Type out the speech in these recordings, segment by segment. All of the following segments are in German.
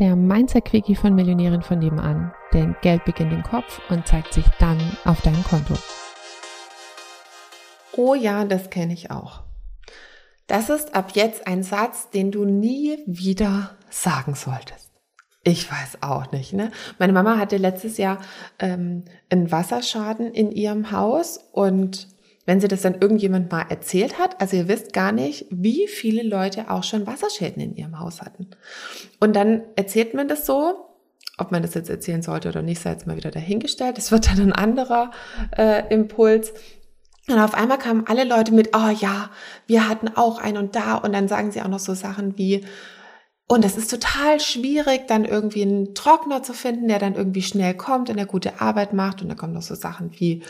der Mindset-Quickie von Millionären von nebenan. Denn Geld beginnt im Kopf und zeigt sich dann auf deinem Konto. Oh ja, das kenne ich auch. Das ist ab jetzt ein Satz, den du nie wieder sagen solltest. Ich weiß auch nicht. Ne? Meine Mama hatte letztes Jahr ähm, einen Wasserschaden in ihrem Haus und wenn sie das dann irgendjemand mal erzählt hat, also ihr wisst gar nicht, wie viele Leute auch schon Wasserschäden in ihrem Haus hatten. Und dann erzählt man das so, ob man das jetzt erzählen sollte oder nicht, sei jetzt mal wieder dahingestellt. Das wird dann ein anderer äh, Impuls. Und auf einmal kamen alle Leute mit, oh ja, wir hatten auch ein und da. Und dann sagen sie auch noch so Sachen wie, und es ist total schwierig, dann irgendwie einen Trockner zu finden, der dann irgendwie schnell kommt und der gute Arbeit macht. Und da kommen noch so Sachen wie,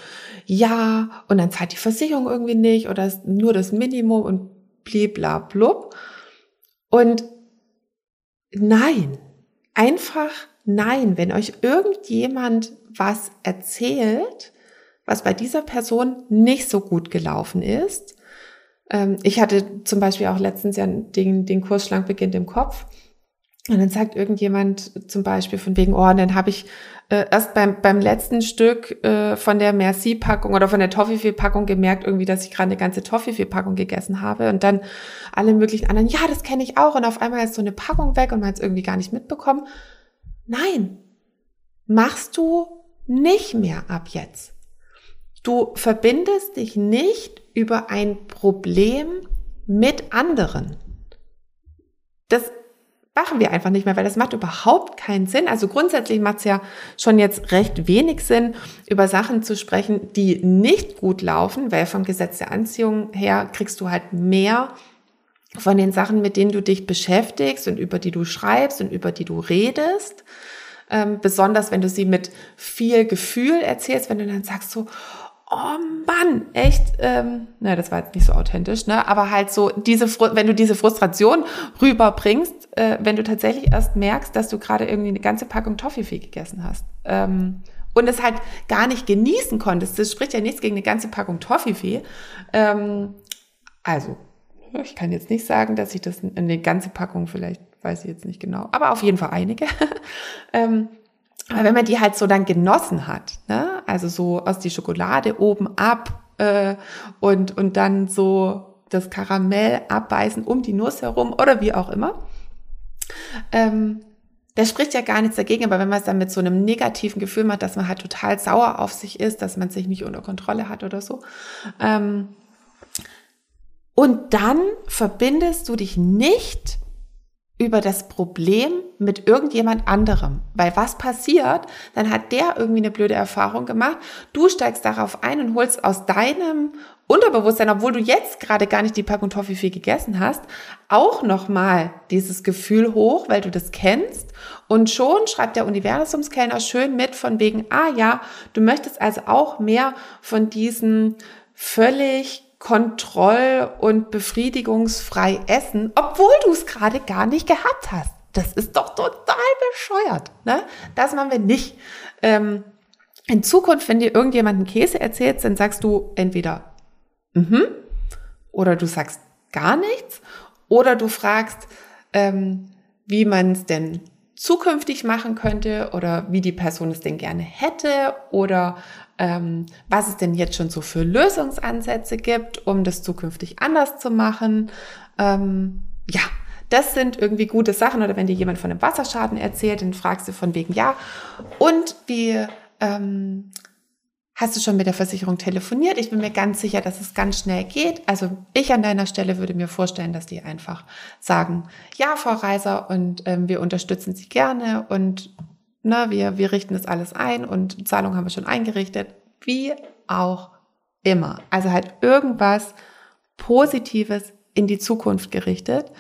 ja, und dann zahlt die Versicherung irgendwie nicht oder nur das Minimum und bliblablub. Und nein, einfach nein. Wenn euch irgendjemand was erzählt, was bei dieser Person nicht so gut gelaufen ist, ähm, ich hatte zum Beispiel auch letztens ja den, den Kurs Schlank beginnt im Kopf. Und dann sagt irgendjemand zum Beispiel von wegen, oh, dann habe ich äh, erst beim, beim letzten Stück äh, von der Merci-Packung oder von der Toffifee-Packung gemerkt, irgendwie, dass ich gerade eine ganze Toffifee-Packung gegessen habe. Und dann alle möglichen anderen, ja, das kenne ich auch. Und auf einmal ist so eine Packung weg und man hat es irgendwie gar nicht mitbekommen. Nein, machst du nicht mehr ab jetzt. Du verbindest dich nicht über ein Problem mit anderen. Das machen wir einfach nicht mehr, weil das macht überhaupt keinen Sinn. Also grundsätzlich macht es ja schon jetzt recht wenig Sinn, über Sachen zu sprechen, die nicht gut laufen, weil vom Gesetz der Anziehung her kriegst du halt mehr von den Sachen, mit denen du dich beschäftigst und über die du schreibst und über die du redest. Ähm, besonders wenn du sie mit viel Gefühl erzählst, wenn du dann sagst so, oh Mann, echt, ähm, na, das war jetzt nicht so authentisch, ne? Aber halt so diese, wenn du diese Frustration rüberbringst, äh, wenn du tatsächlich erst merkst, dass du gerade irgendwie eine ganze Packung Toffifee gegessen hast. Ähm, und es halt gar nicht genießen konntest. Das spricht ja nichts gegen eine ganze Packung Toffifee. Ähm, also, ich kann jetzt nicht sagen, dass ich das eine ganze Packung vielleicht, weiß ich jetzt nicht genau, aber auf jeden Fall einige. ähm, aber wenn man die halt so dann genossen hat, ne? Also so aus die Schokolade oben ab äh, und, und dann so das Karamell abbeißen um die Nuss herum oder wie auch immer, ähm, da spricht ja gar nichts dagegen, aber wenn man es dann mit so einem negativen Gefühl macht, dass man halt total sauer auf sich ist, dass man sich nicht unter Kontrolle hat oder so, ähm, und dann verbindest du dich nicht über das Problem mit irgendjemand anderem. Weil was passiert, dann hat der irgendwie eine blöde Erfahrung gemacht. Du steigst darauf ein und holst aus deinem Unterbewusstsein, obwohl du jetzt gerade gar nicht die Packung Toffifee gegessen hast, auch nochmal dieses Gefühl hoch, weil du das kennst. Und schon schreibt der Universumskellner schön mit von wegen, ah ja, du möchtest also auch mehr von diesen völlig kontroll- und befriedigungsfrei essen, obwohl du es gerade gar nicht gehabt hast. Das ist doch total bescheuert. Ne? Das machen wir nicht. Ähm, in Zukunft, wenn dir irgendjemand einen Käse erzählt, dann sagst du entweder mhm oder du sagst gar nichts oder du fragst, ähm, wie man es denn zukünftig machen könnte oder wie die Person es denn gerne hätte oder ähm, was es denn jetzt schon so für Lösungsansätze gibt, um das zukünftig anders zu machen. Ähm, ja, das sind irgendwie gute Sachen. Oder wenn dir jemand von einem Wasserschaden erzählt, dann fragst du von wegen ja. Und wie ähm, hast du schon mit der Versicherung telefoniert? Ich bin mir ganz sicher, dass es ganz schnell geht. Also ich an deiner Stelle würde mir vorstellen, dass die einfach sagen, ja, Frau Reiser, und ähm, wir unterstützen Sie gerne und na, wir, wir richten das alles ein und Zahlung haben wir schon eingerichtet. Wie auch immer. Also halt irgendwas Positives in die Zukunft gerichtet.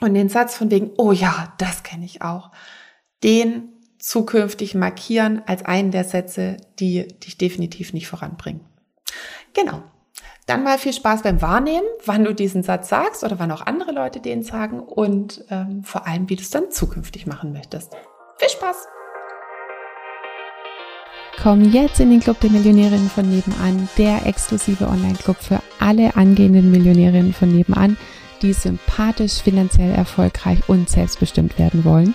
Und den Satz von wegen, oh ja, das kenne ich auch, den zukünftig markieren als einen der Sätze, die dich definitiv nicht voranbringen. Genau. Dann mal viel Spaß beim Wahrnehmen, wann du diesen Satz sagst oder wann auch andere Leute den sagen und ähm, vor allem, wie du es dann zukünftig machen möchtest. Viel Spaß! Komm jetzt in den Club der Millionärinnen von nebenan, der exklusive Online-Club für alle angehenden Millionärinnen von nebenan, die sympathisch, finanziell erfolgreich und selbstbestimmt werden wollen